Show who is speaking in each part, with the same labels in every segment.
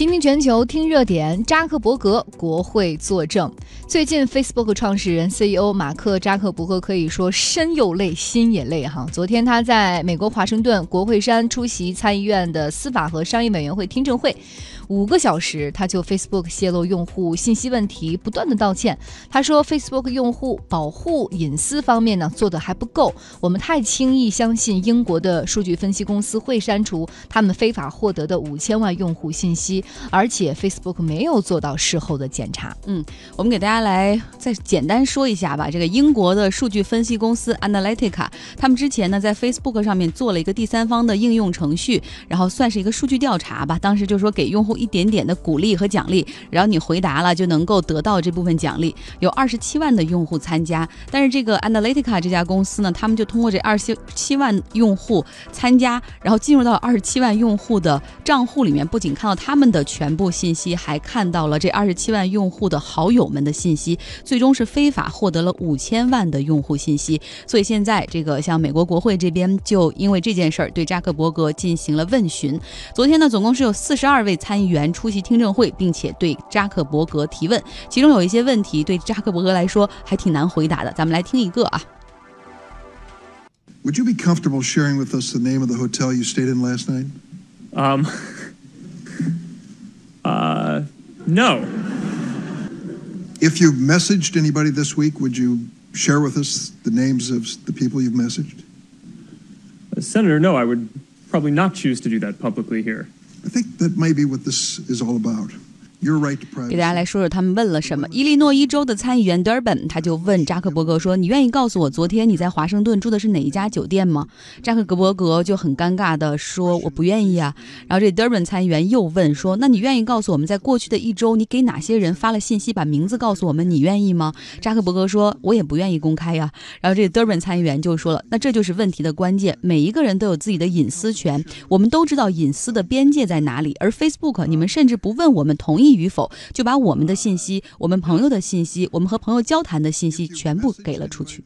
Speaker 1: 倾听全球，听热点。扎克伯格国会作证。最近，Facebook 创始人 CEO 马克扎克伯格可以说身又累，心也累哈。昨天他在美国华盛顿国会山出席参议院的司法和商业委员会听证会，五个小时他就 Facebook 泄露用户信息问题不断的道歉。他说，Facebook 用户保护隐私方面呢做的还不够，我们太轻易相信英国的数据分析公司会删除他们非法获得的五千万用户信息。而且 Facebook 没有做到事后的检查。
Speaker 2: 嗯，我们给大家来再简单说一下吧。这个英国的数据分析公司 Analytica，他们之前呢在 Facebook 上面做了一个第三方的应用程序，然后算是一个数据调查吧。当时就说给用户一点点的鼓励和奖励，然后你回答了就能够得到这部分奖励。有二十七万的用户参加，但是这个 Analytica 这家公司呢，他们就通过这二十七万用户参加，然后进入到二十七万用户的账户里面，不仅看到他们的。全部信息还看到了这二十七万用户的好友们的信息，最终是非法获得了五千万的用户信息。所以现在这个像美国国会这边就因为这件事儿对扎克伯格进行了问询。昨天呢，总共是有四十二位参议员出席听证会，并且对扎克伯格提问，其中有一些问题对扎克伯格来说还挺难回答的。咱们来听一个啊。
Speaker 3: Would you be comfortable sharing with us the name of the hotel you stayed in last night?
Speaker 4: Um. Uh, no.
Speaker 3: If you've messaged anybody this week, would you share with us the names of the people you've messaged?
Speaker 4: Uh, Senator, no, I would probably not choose to do that publicly here.
Speaker 3: I think that may be what this is all about.
Speaker 2: 给大家来说说他们问了什么。伊利诺伊州的参议员 Durbin 他就问扎克伯格说：“你愿意告诉我昨天你在华盛顿住的是哪一家酒店吗？”扎克伯格就很尴尬的说：“我不愿意啊。”然后这 Durbin 参议员又问说：“那你愿意告诉我们在过去的一周你给哪些人发了信息，把名字告诉我们？你愿意吗？”扎克伯格说：“我也不愿意公开呀。”然后这 Durbin 参议员就说了：“那这就是问题的关键。每一个人都有自己的隐私权，我们都知道隐私的边界在哪里。而 Facebook，你们甚至不问我们同意与否，就把。”我们的信息、我们朋友的信息、我们和朋友交谈的信息全部给了出去。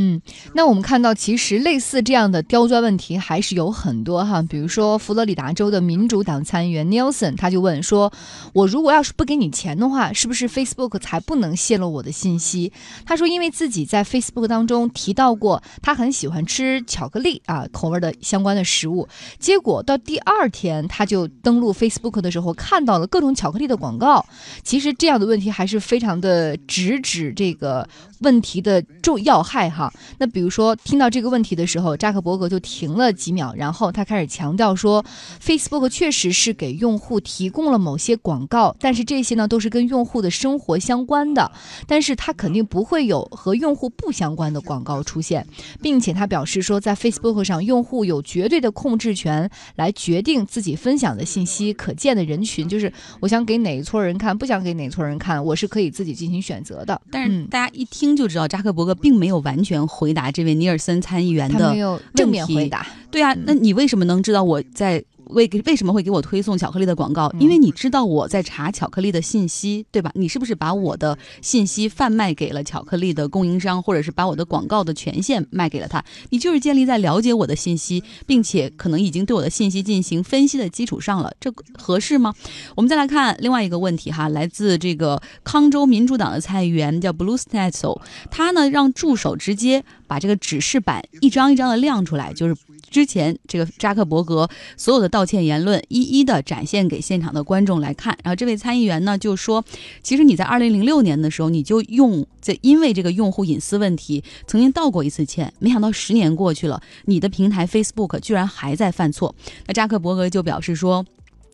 Speaker 1: 嗯，那我们看到，其实类似这样的刁钻问题还是有很多哈。比如说，佛罗里达州的民主党参议员 Nelson 他就问说：“我如果要是不给你钱的话，是不是 Facebook 才不能泄露我的信息？”他说，因为自己在 Facebook 当中提到过他很喜欢吃巧克力啊口味的相关的食物，结果到第二天他就登录 Facebook 的时候看到了各种巧克力的广告。其实这样的问题还是非常的直指这个问题的重要害哈。那比如说，听到这个问题的时候，扎克伯格就停了几秒，然后他开始强调说，Facebook 确实是给用户提供了某些广告，但是这些呢都是跟用户的生活相关的，但是他肯定不会有和用户不相关的广告出现，并且他表示说，在 Facebook 上，用户有绝对的控制权来决定自己分享的信息可见的人群，就是我想给哪一撮人看，不想给哪撮人看，我是可以自己进行选择的。
Speaker 2: 但是大家一听就知道，扎克伯格并没有完全。回答这位尼尔森参议员的
Speaker 1: 正面回答，
Speaker 2: 对啊，那你为什么能知道我在？为为什么会给我推送巧克力的广告？因为你知道我在查巧克力的信息，对吧？你是不是把我的信息贩卖给了巧克力的供应商，或者是把我的广告的权限卖给了他？你就是建立在了解我的信息，并且可能已经对我的信息进行分析的基础上了，这合适吗？我们再来看另外一个问题哈，来自这个康州民主党的参议员叫 Blue Stetzel，他呢让助手直接把这个指示板一张一张的亮出来，就是。之前这个扎克伯格所有的道歉言论一一的展现给现场的观众来看，然后这位参议员呢就说，其实你在二零零六年的时候你就用在因为这个用户隐私问题曾经道过一次歉，没想到十年过去了，你的平台 Facebook 居然还在犯错。那扎克伯格就表示说。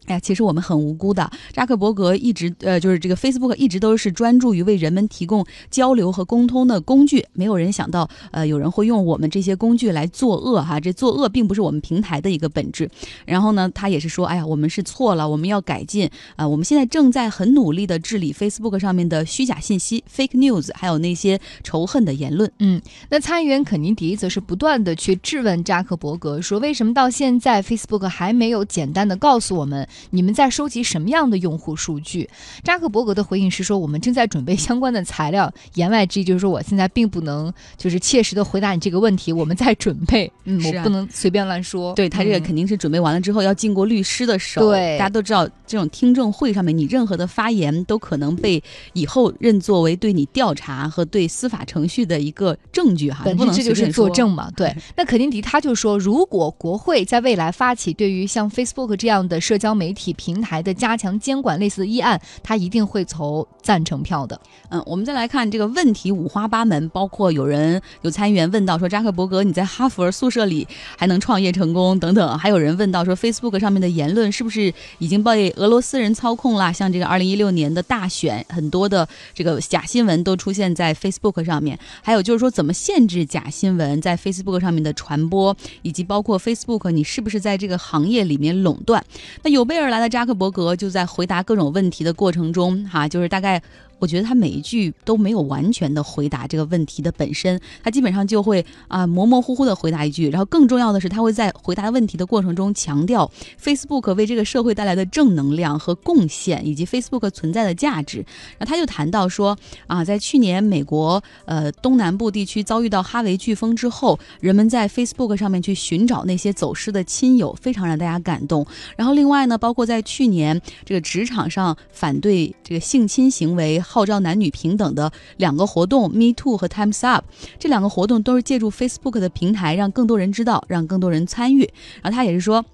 Speaker 2: 哎呀，其实我们很无辜的。扎克伯格一直呃，就是这个 Facebook 一直都是专注于为人们提供交流和沟通的工具。没有人想到，呃，有人会用我们这些工具来作恶哈。这作恶并不是我们平台的一个本质。然后呢，他也是说，哎呀，我们是错了，我们要改进啊。我们现在正在很努力的治理 Facebook 上面的虚假信息 （fake news），还有那些仇恨的言论。
Speaker 1: 嗯，那参议员肯尼迪则是不断的去质问扎克伯格，说为什么到现在 Facebook 还没有简单的告诉我们。你们在收集什么样的用户数据？扎克伯格的回应是说，我们正在准备相关的材料。言外之意就是说，我现在并不能就是切实的回答你这个问题，我们在准备，嗯，我不能随便乱说。
Speaker 2: 对他这个
Speaker 1: 嗯
Speaker 2: 肯定是准备完了之后要经过律师的手。
Speaker 1: 对
Speaker 2: 大家都知道，这种听证会上面你任何的发言都可能被以后认作为对你调查和对司法程序的一个证据哈，
Speaker 1: 本
Speaker 2: 不能
Speaker 1: 这就是作证嘛，对。那肯尼迪他就说，如果国会在未来发起对于像 Facebook 这样的社交媒媒体平台的加强监管类似的议案，他一定会投赞成票的。
Speaker 2: 嗯，我们再来看这个问题五花八门，包括有人有参议员问到说，扎克伯格你在哈佛宿舍里还能创业成功等等，还有人问到说，Facebook 上面的言论是不是已经被俄罗斯人操控啦？像这个二零一六年的大选，很多的这个假新闻都出现在 Facebook 上面，还有就是说怎么限制假新闻在 Facebook 上面的传播，以及包括 Facebook 你是不是在这个行业里面垄断？那有被备而来的扎克伯格就在回答各种问题的过程中，哈，就是大概。我觉得他每一句都没有完全的回答这个问题的本身，他基本上就会啊、模模糊糊的回答一句，然后更重要的是，他会在回答问题的过程中强调 Facebook 为这个社会带来的正能量和贡献，以及 Facebook 存在的价值。然后他就谈到说啊，在去年美国呃东南部地区遭遇到哈维飓风之后，人们在 Facebook 上面去寻找那些走失的亲友，非常让大家感动。然后另外呢，包括在去年这个职场上反对这个性侵行为、号召男女平等的两个活动，Me Too 和 Times Up，这两个活动都是借助 Facebook 的平台，让更多人知道，让更多人参与。然后他也是说。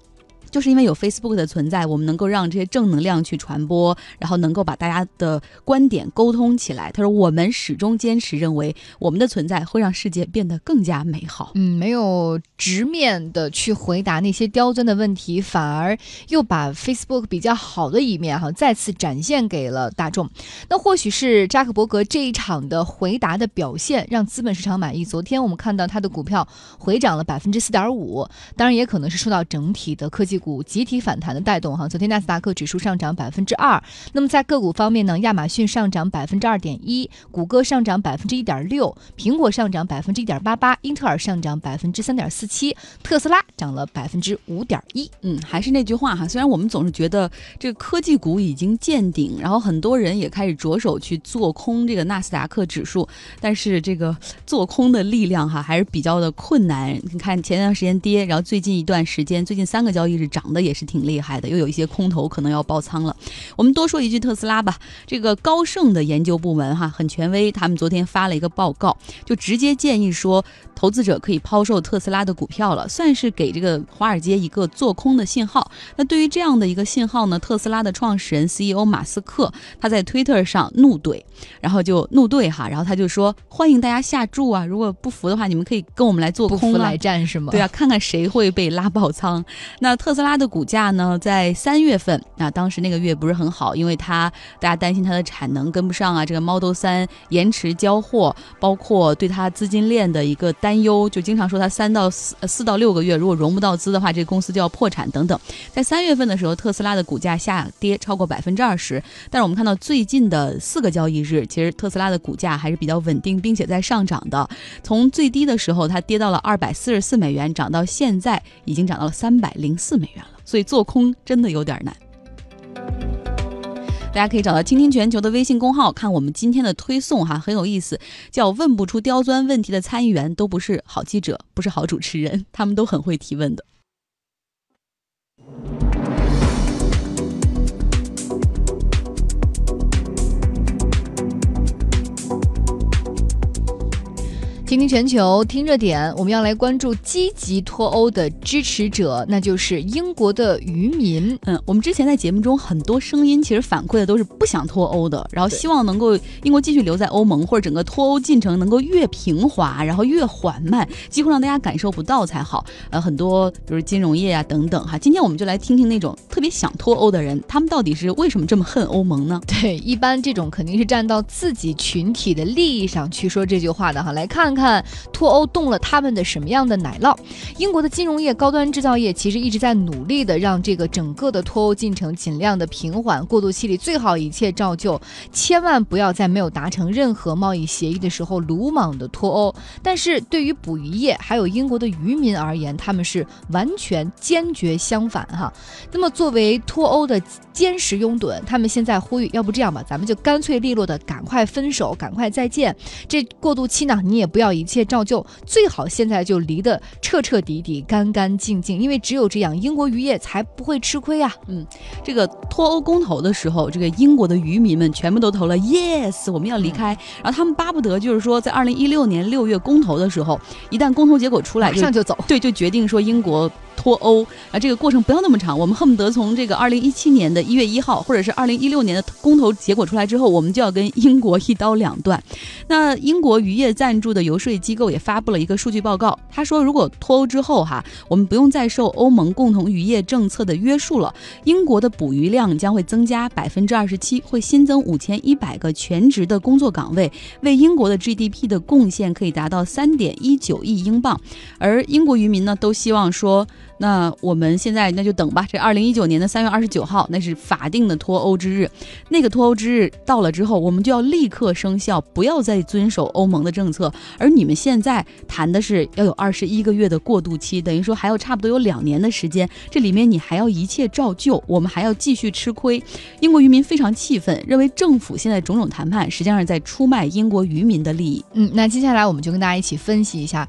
Speaker 2: 就是因为有 Facebook 的存在，我们能够让这些正能量去传播，然后能够把大家的观点沟通起来。他说，我们始终坚持认为，我们的存在会让世界变得更加美好。
Speaker 1: 嗯，没有直面的去回答那些刁钻的问题，反而又把 Facebook 比较好的一面哈再次展现给了大众。那或许是扎克伯格这一场的回答的表现让资本市场满意。昨天我们看到他的股票回涨了百分之四点五，当然也可能是受到整体的科技股集体反弹的带动哈。昨天纳斯达克指数上涨百分之二。那么在个股方面呢，亚马逊上涨百分之二点一，谷歌上涨百分之一点六，苹果上涨百分之一点八八，英特尔上涨百分之三点四七，特斯拉涨了百分之五点一。
Speaker 2: 嗯，还是那句话哈，虽然我们总是觉得这个科技股已经见顶，然后很多人也开始着手去做空这个纳斯达克指数，但是这个做空的力量哈还是比较的困难。你看前段时间跌，然后最近一段时间，最近三个交易日涨得也是挺厉害的，又有一些空头可能要爆仓了。我们多说一句特斯拉吧，这个高盛的研究部门哈很权威，他们昨天发了一个报告，就直接建议说，投资者可以抛售特斯拉的股票了，算是给这个华尔街一个做空的信号。那对于这样的一个信号呢，特斯拉的创始人 CEO 马斯克他在 Twitter 上怒怼，然后就怒怼哈，然后他就说欢迎大家下注啊，如果不服的话，你们可以跟我们来做空
Speaker 1: 来。战是吗？
Speaker 2: 对啊，看看谁会被拉爆仓。那特斯斯拉的股价呢，在三月份啊，当时那个月不是很好，因为它大家担心它的产能跟不上啊，这个 Model 三延迟交货，包括对它资金链的一个担忧，就经常说它三到四四到六个月如果融不到资的话，这个公司就要破产等等。在三月份的时候，特斯拉的股价下跌超过百分之二十，但是我们看到最近的四个交易日，其实特斯拉的股价还是比较稳定，并且在上涨的。从最低的时候，它跌到了二百四十四美元，涨到现在已经涨到了三百零四美元所以做空真的有点难。大家可以找到“倾听全球”的微信公号，看我们今天的推送哈，很有意思。叫“问不出刁钻问题的参议员都不是好记者，不是好主持人，他们都很会提问的。
Speaker 1: 听听全球，听热点，我们要来关注积极脱欧的支持者，那就是英国的渔民。
Speaker 2: 嗯，我们之前在节目中很多声音其实反馈的都是不想脱欧的，然后希望能够英国继续留在欧盟，或者整个脱欧进程能够越平滑，然后越缓慢，几乎让大家感受不到才好。呃，很多比如金融业啊等等哈，今天我们就来听听那种特别想脱欧的人，他们到底是为什么这么恨欧盟呢？
Speaker 1: 对，一般这种肯定是站到自己群体的利益上去说这句话的哈。来看看看脱欧动了他们的什么样的奶酪。英国的金融业、高端制造业其实一直在努力的让这个整个的脱欧进程尽量的平缓，过渡期里最好一切照旧，千万不要在没有达成任何贸易协议的时候鲁莽的脱欧。但是对于捕鱼业还有英国的渔民而言，他们是完全坚决相反哈。那么作为脱欧的坚实拥趸，他们现在呼吁，要不这样吧，咱们就干脆利落的赶快分手，赶快再见。这过渡期呢，你也不要一切照旧，最好现在就离得彻彻底底、干干净净，因为只有这样，英国渔业才不会吃亏啊。
Speaker 2: 嗯这个脱欧公投的时候，这个英国的渔民们全部都投了 yes，我们要离开。然后他们巴不得就是说，在二零一六年六月公投的时候，一旦公投结果出来，
Speaker 1: 马上就走。
Speaker 2: 对，就决定说英国。脱欧啊，这个过程不要那么长，我们恨不得从这个二零一七年的一月一号，或者是二零一六年的公投结果出来之后，我们就要跟英国一刀两断。那英国渔业赞助的游说机构也发布了一个数据报告，他说，如果脱欧之后哈，我们不用再受欧盟共同渔业政策的约束了，英国的捕鱼量将会增加百分之二十七，会新增五千一百个全职的工作岗位，为英国的 GDP 的贡献可以达到三点一九亿英镑。而英国渔民呢，都希望说。那我们现在那就等吧。这二零一九年的三月二十九号，那是法定的脱欧之日。那个脱欧之日到了之后，我们就要立刻生效，不要再遵守欧盟的政策。而你们现在谈的是要有二十一个月的过渡期，等于说还有差不多有两年的时间。这里面你还要一切照旧，我们还要继续吃亏。英国渔民非常气愤，认为政府现在种种谈判实际上是在出卖英国渔民的利益。
Speaker 1: 嗯，那接下来我们就跟大家一起分析一下。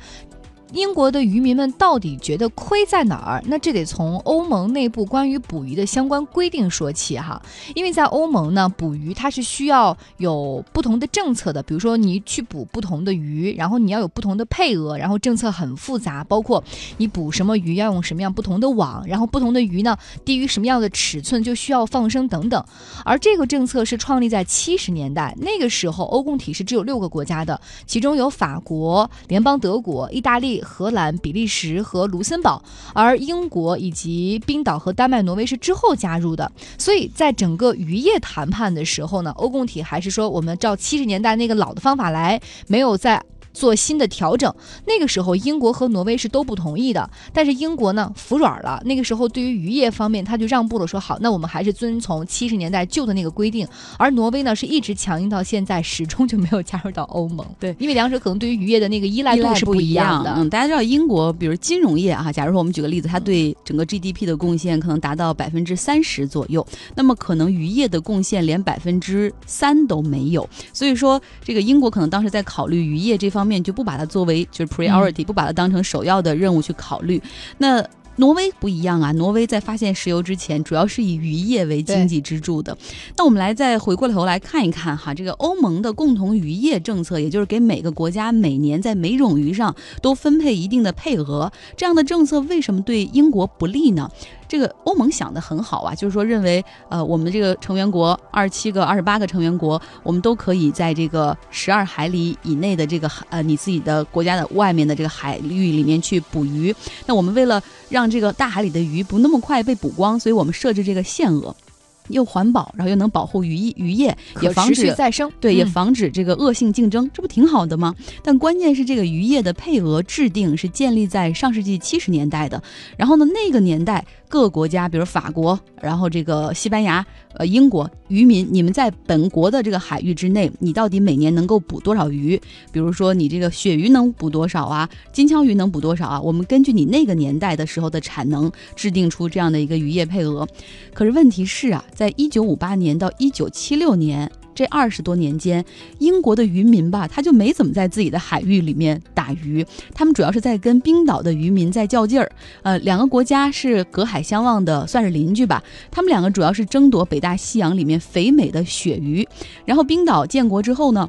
Speaker 1: 英国的渔民们到底觉得亏在哪儿？那这得从欧盟内部关于捕鱼的相关规定说起哈。因为在欧盟呢，捕鱼它是需要有不同的政策的。比如说你去捕不同的鱼，然后你要有不同的配额，然后政策很复杂，包括你捕什么鱼要用什么样不同的网，然后不同的鱼呢低于什么样的尺寸就需要放生等等。而这个政策是创立在七十年代，那个时候欧共体是只有六个国家的，其中有法国、联邦德国、意大利。荷兰、比利时和卢森堡，而英国以及冰岛和丹麦、挪威是之后加入的。所以在整个渔业谈判的时候呢，欧共体还是说我们照七十年代那个老的方法来，没有在。做新的调整，那个时候英国和挪威是都不同意的，但是英国呢服软了。那个时候对于渔业方面，他就让步了，说好，那我们还是遵从七十年代旧的那个规定。而挪威呢是一直强硬到现在，始终就没有加入到欧盟。
Speaker 2: 对，
Speaker 1: 因为两者可能对于渔业的那个依赖度是不一样的。
Speaker 2: 嗯，大家知道英国，比如金融业啊，假如说我们举个例子，它对整个 GDP 的贡献可能达到百分之三十左右，那么可能渔业的贡献连百分之三都没有。所以说，这个英国可能当时在考虑渔业这方。方面就不把它作为就是 priority，不把它当成首要的任务去考虑。那挪威不一样啊，挪威在发现石油之前，主要是以渔业为经济支柱的。那我们来再回过头来看一看哈，这个欧盟的共同渔业政策，也就是给每个国家每年在每种鱼上都分配一定的配额，这样的政策为什么对英国不利呢？这个欧盟想的很好啊，就是说认为，呃，我们这个成员国二十七个、二十八个成员国，我们都可以在这个十二海里以内的这个呃你自己的国家的外面的这个海域里面去捕鱼。那我们为了让让这个大海里的鱼不那么快被捕光，所以我们设置这个限额。又环保，然后又能保护渔业，渔业也防止
Speaker 1: 再生，
Speaker 2: 对，也防止这个恶性竞争，这不挺好的吗？但关键是这个渔业的配额制定是建立在上世纪七十年代的，然后呢，那个年代各个国家，比如法国，然后这个西班牙，呃，英国渔民，你们在本国的这个海域之内，你到底每年能够捕多少鱼？比如说你这个鳕鱼能捕多少啊？金枪鱼能捕多少啊？我们根据你那个年代的时候的产能，制定出这样的一个渔业配额。可是问题是啊。在在一九五八年到一九七六年这二十多年间，英国的渔民吧，他就没怎么在自己的海域里面打鱼，他们主要是在跟冰岛的渔民在较劲儿。呃，两个国家是隔海相望的，算是邻居吧。他们两个主要是争夺北大西洋里面肥美的鳕鱼。然后冰岛建国之后呢？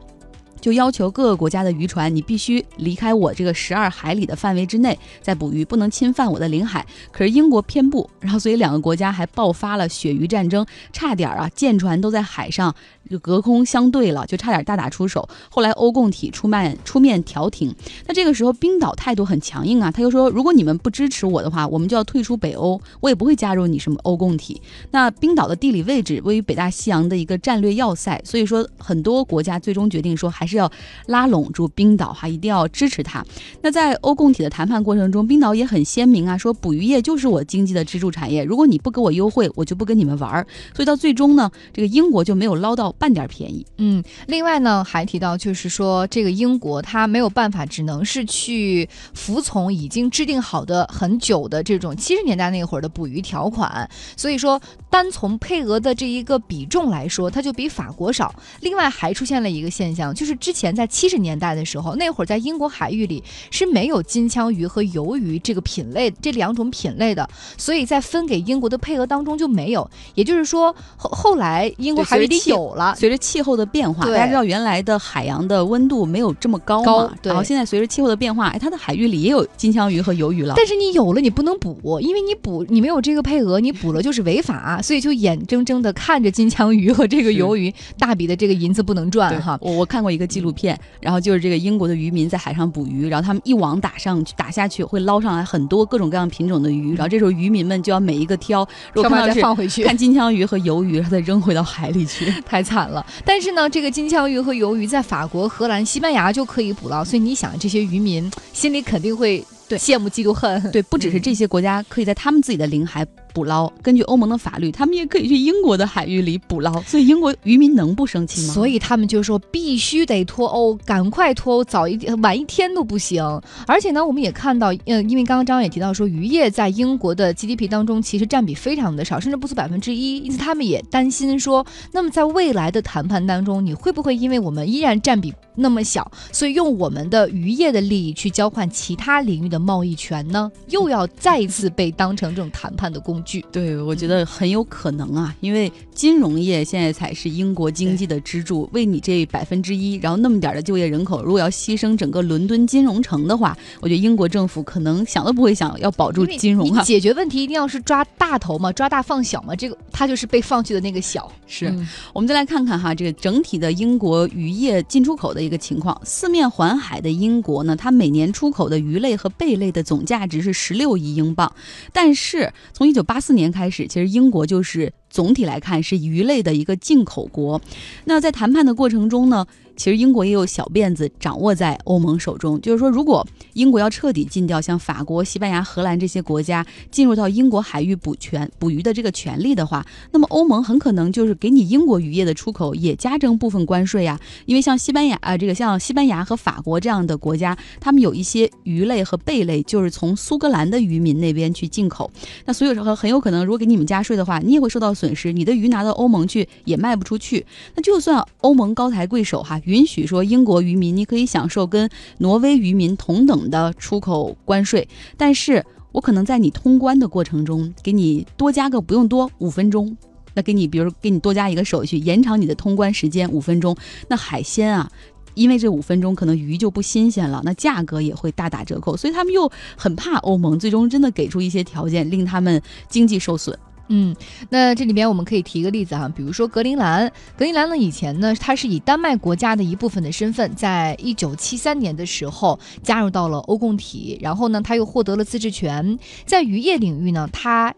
Speaker 2: 就要求各个国家的渔船，你必须离开我这个十二海里的范围之内在捕鱼，不能侵犯我的领海。可是英国偏不，然后所以两个国家还爆发了鳕鱼战争，差点啊舰船都在海上就隔空相对了，就差点大打出手。后来欧共体出面出面调停，那这个时候冰岛态度很强硬啊，他又说如果你们不支持我的话，我们就要退出北欧，我也不会加入你什么欧共体。那冰岛的地理位置位于北大西洋的一个战略要塞，所以说很多国家最终决定说还是。是要拉拢住冰岛哈，一定要支持它。那在欧共体的谈判过程中，冰岛也很鲜明啊，说捕鱼业就是我经济的支柱产业，如果你不给我优惠，我就不跟你们玩儿。所以到最终呢，这个英国就没有捞到半点便宜。
Speaker 1: 嗯，另外呢，还提到就是说，这个英国它没有办法，只能是去服从已经制定好的很久的这种七十年代那会儿的捕鱼条款。所以说，单从配额的这一个比重来说，它就比法国少。另外还出现了一个现象，就是之前在七十年代的时候，那会儿在英国海域里是没有金枪鱼和鱿鱼这个品类这两种品类的，所以在分给英国的配额当中就没有。也就是说，后后来英国海域里有了。
Speaker 2: 随着气候的变化，大家知道原来的海洋的温度没有这么高嘛，
Speaker 1: 高对
Speaker 2: 然后现在随着气候的变化，哎，它的海域里也有金枪鱼和鱿鱼了。
Speaker 1: 但是你有了，你不能补，因为你补你没有这个配额，你补了就是违法，所以就眼睁睁的看着金枪鱼和这个鱿鱼大笔的这个银子不能赚哈。
Speaker 2: 我我看过一个纪录片，然后就是这个英国的渔民在海上捕鱼，然后他们一网打上去打下去，会捞上来很多各种各样品种的鱼，然后这时候渔民们就要每一个挑，如果
Speaker 1: 再放回去，
Speaker 2: 看金枪鱼和鱿鱼，然后再扔回到海里去。
Speaker 1: 太惨了。但是呢，这个金枪鱼和鱿鱼在法国、荷兰、西班牙就可以捕捞，所以你想，这些渔民心里肯定会
Speaker 2: 对
Speaker 1: 羡慕、嫉妒、恨。
Speaker 2: 对，不只是这些国家可以在他们自己的领海捕捞，根据欧盟的法律，他们也可以去英国的海域里捕捞，所以英国渔民能不生气吗？
Speaker 1: 所以他们就说必须得脱欧，赶快脱欧，早一点晚一天都不行。而且呢，我们也看到，呃，因为刚刚张也提到说，渔业在英国的 GDP 当中其实占比非常的少，甚至不足百分之一，因此他们也担心说，那么在未来的谈判当中，你会不会因为我们依然占比那么小，所以用我们的渔业的利益去交换其他领域的贸易权呢？又要再一次被当成这种谈判的工具。
Speaker 2: 对，我觉得很有可能啊，因为金融业现在才是英国经济的支柱，为你这百分之一，然后那么点儿的就业人口，如果要牺牲整个伦敦金融城的话，我觉得英国政府可能想都不会想要保住金融啊。
Speaker 1: 你解决问题一定要是抓大头嘛，抓大放小嘛，这个它就是被放弃的那个小。
Speaker 2: 是
Speaker 1: 嗯
Speaker 2: 我们再来看看哈，这个整体的英国渔业进出口的一个情况。四面环海的英国呢，它每年出口的鱼类和贝类的总价值是十六亿英镑，但是从一九八四年开始，其实英国就是总体来看是鱼类的一个进口国。那在谈判的过程中呢，其实英国也有小辫子掌握在欧盟手中，就是说，如果英国要彻底禁掉像法国、西班牙、荷兰这些国家进入到英国海域捕权捕鱼的这个权利的话，那么欧盟很可能就是给你英国渔业的出口也加征部分关税呀、因为像西班牙啊、这个像西班牙和法国这样的国家，他们有一些鱼类和贝类就是从苏格兰的渔民那边去进口，那所以说很有可能，如果给你们加税的话，你也会受到损失，你的鱼拿到欧盟去也卖不出去。那就算欧盟高抬贵手哈，允许说英国渔民你可以享受跟挪威渔民同等的出口关税，但是我可能在你通关的过程中给你多加个不用多五分钟。那给你，比如给你多加一个手续，延长你的通关时间五分钟。那海鲜啊，因为这五分钟可能鱼就不新鲜了，那价格也会大打折扣，所以他们又很怕欧盟最终真的给出一些条件，令他们经济受损。
Speaker 1: 嗯，那这里边我们可以提一个例子哈，比如说格陵兰，格陵兰呢以前呢，它是以丹麦国家的一部分的身份，在一九七三年的时候加入到了欧共体，然后呢，它又获得了自治权，在渔业领域呢，它。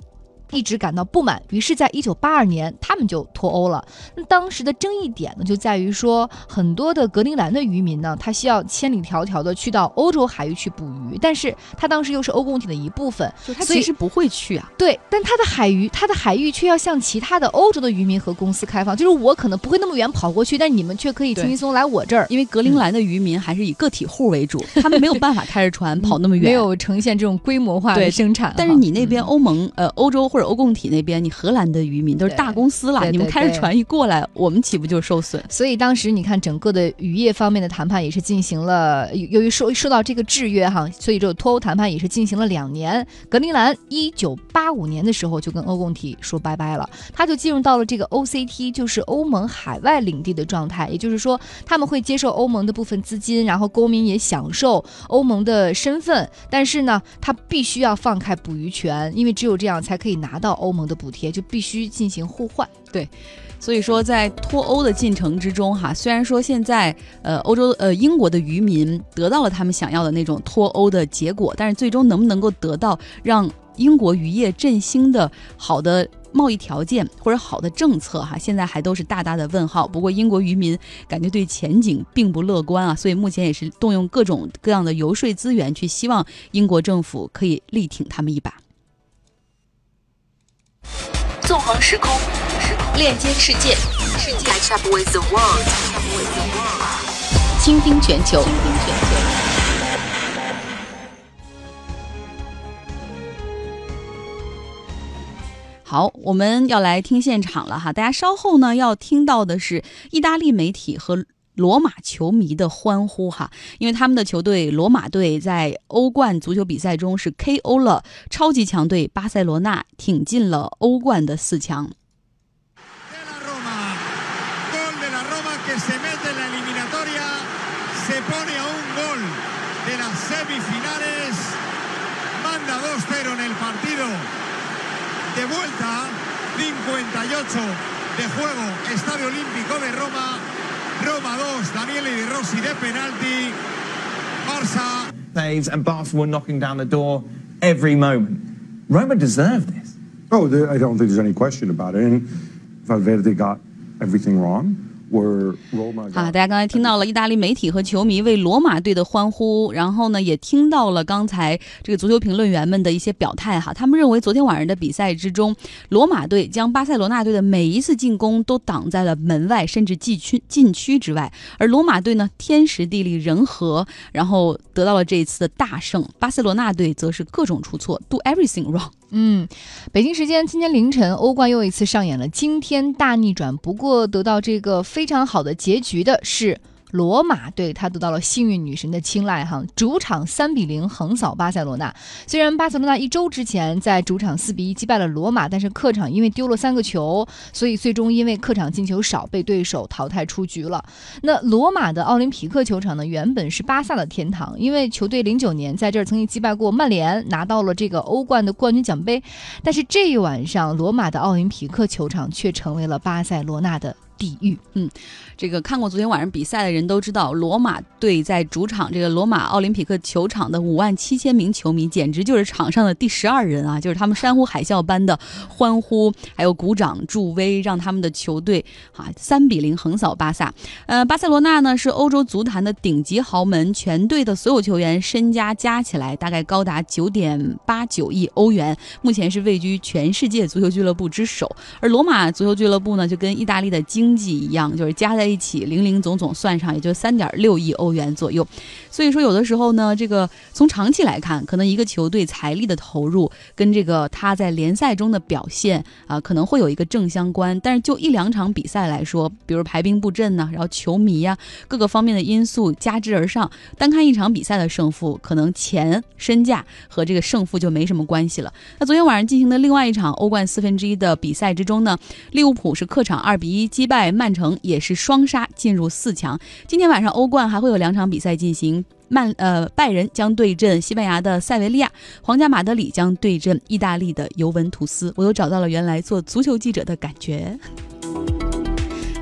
Speaker 1: 一直感到不满，于是，在一九八二年，他们就脱欧了。那当时的争议点呢，就在于说，很多的格陵兰的渔民呢，他需要千里迢迢的去到欧洲海域去捕鱼，但是他当时又是欧共体的一部分，所以
Speaker 2: 就他其实不会去啊，
Speaker 1: 对，但他的海域，他的海域却要向其他的欧洲的渔民和公司开放，就是我可能不会那么远跑过去，但你们却可以轻轻松来我这儿，
Speaker 2: 因为格陵兰的渔民还是以个体 户为主，他们没有办法开着船跑那么远。
Speaker 1: 没有呈现这种规模化的生产。
Speaker 2: 但是你那边
Speaker 1: 嗯
Speaker 2: 欧盟、呃欧洲或者欧共体那边，你荷兰的渔民都是大公司了，你们开着船一过来，我们岂不就受损？
Speaker 1: 所以当时你看，整个的渔业方面的谈判也是进行了，由由于受受到这个制约哈，所以这个脱欧谈判也是进行了两年。格陵兰一九八五年的时候就跟欧共体说拜拜了，他就进入到了这个 OCT，就是欧盟海外领地的状态，也就是说他们会接受欧盟的部分资金，然后公民也享受欧盟的身份，但是呢，他必须要放开捕鱼权，因为只有这样才可以拿拿到欧盟的补贴，就必须进行互换。
Speaker 2: 对所以说，在脱欧的进程之中，哈，虽然说现在呃欧洲呃英国的渔民得到了他们想要的那种脱欧的结果，但是最终能不能够得到让英国渔业振兴的好的贸易条件或者好的政策哈，现在还都是大大的问号。不过英国渔民感觉对前景并不乐观啊，所以目前也是动用各种各样的游说资源，去希望英国政府可以力挺他们一把。
Speaker 5: 纵横时空，链接世界，世界 catch up with the world，倾听全球。
Speaker 2: 好，我们要来听现场了哈。大家稍后呢要听到的是意大利媒体和罗马球迷的欢呼哈，因为他们的球队罗马队在欧冠足球比赛中是 KO 了超级强队巴塞罗那，挺进了欧冠的四强。
Speaker 6: Roma 2, Daniele Di Rossi de penalti, Barça.
Speaker 7: Saves and Barcelona were knocking down the door every moment. Roma deserved this.
Speaker 8: Oh, I don't think there's any question about it. And Valverde got everything wrong.
Speaker 2: 好，大家刚才听到了意大利媒体和球迷为罗马队的欢呼，然后呢，也听到了刚才这个足球评论员们的一些表态哈。他们认为昨天晚上的比赛之中，罗马队将巴塞罗那队的每一次进攻都挡在了门外，甚至禁区禁区之外。而罗马队呢，天时地利人和，然后得到了这一次的大胜。巴塞罗那队则是各种出错，do everything wrong。
Speaker 1: 嗯，北京时间今天凌晨，欧冠又一次上演了惊天大逆转。不过，得到这个非常好的结局的是。罗马队他得到了幸运女神的青睐哈，主场三比零横扫巴塞罗那。虽然巴塞罗那一周之前在主场四比一击败了罗马，但是客场因为丢了三个球，所以最终因为客场进球少被对手淘汰出局了。那罗马的奥林匹克球场呢，原本是巴萨的天堂，因为球队零九年在这儿曾经击败过曼联，拿到了这个欧冠的冠军奖杯。但是这一晚上，罗马的奥林匹克球场却成为了巴塞罗那的。地狱，
Speaker 2: 嗯，这个看过昨天晚上比赛的人都知道，罗马队在主场这个罗马奥林匹克球场的五万七千名球迷，简直就是场上的第十二人啊！就是他们山呼海啸般的欢呼，还有鼓掌助威，让他们的球队啊三比零横扫巴萨。呃，巴塞罗那呢是欧洲足坛的顶级豪门，全队的所有球员身家加起来大概高达九点八九亿欧元，目前是位居全世界足球俱乐部之首。而罗马足球俱乐部呢，就跟意大利的经经济一样，就是加在一起，零零总总算上，也就三点六亿欧元左右。所以说，有的时候呢，这个从长期来看，可能一个球队财力的投入跟这个他在联赛中的表现啊，可能会有一个正相关。但是就一两场比赛来说，比如排兵布阵呢，然后球迷呀，各个方面的因素加之而上，单看一场比赛的胜负，可能钱身价和这个胜负就没什么关系了。那昨天晚上进行的另外一场欧冠四分之一的比赛之中呢，利物浦是客场二比一击败。在曼城也是双杀进入四强。今天晚上欧冠还会有两场比赛进行，曼呃拜仁将对阵西班牙的塞维利亚，皇家马德里将对阵意大利的尤文图斯。我又找到了原来做足球记者的感觉。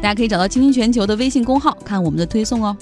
Speaker 2: 大家可以找到“青青全球”的微信公号看我们的推送哦。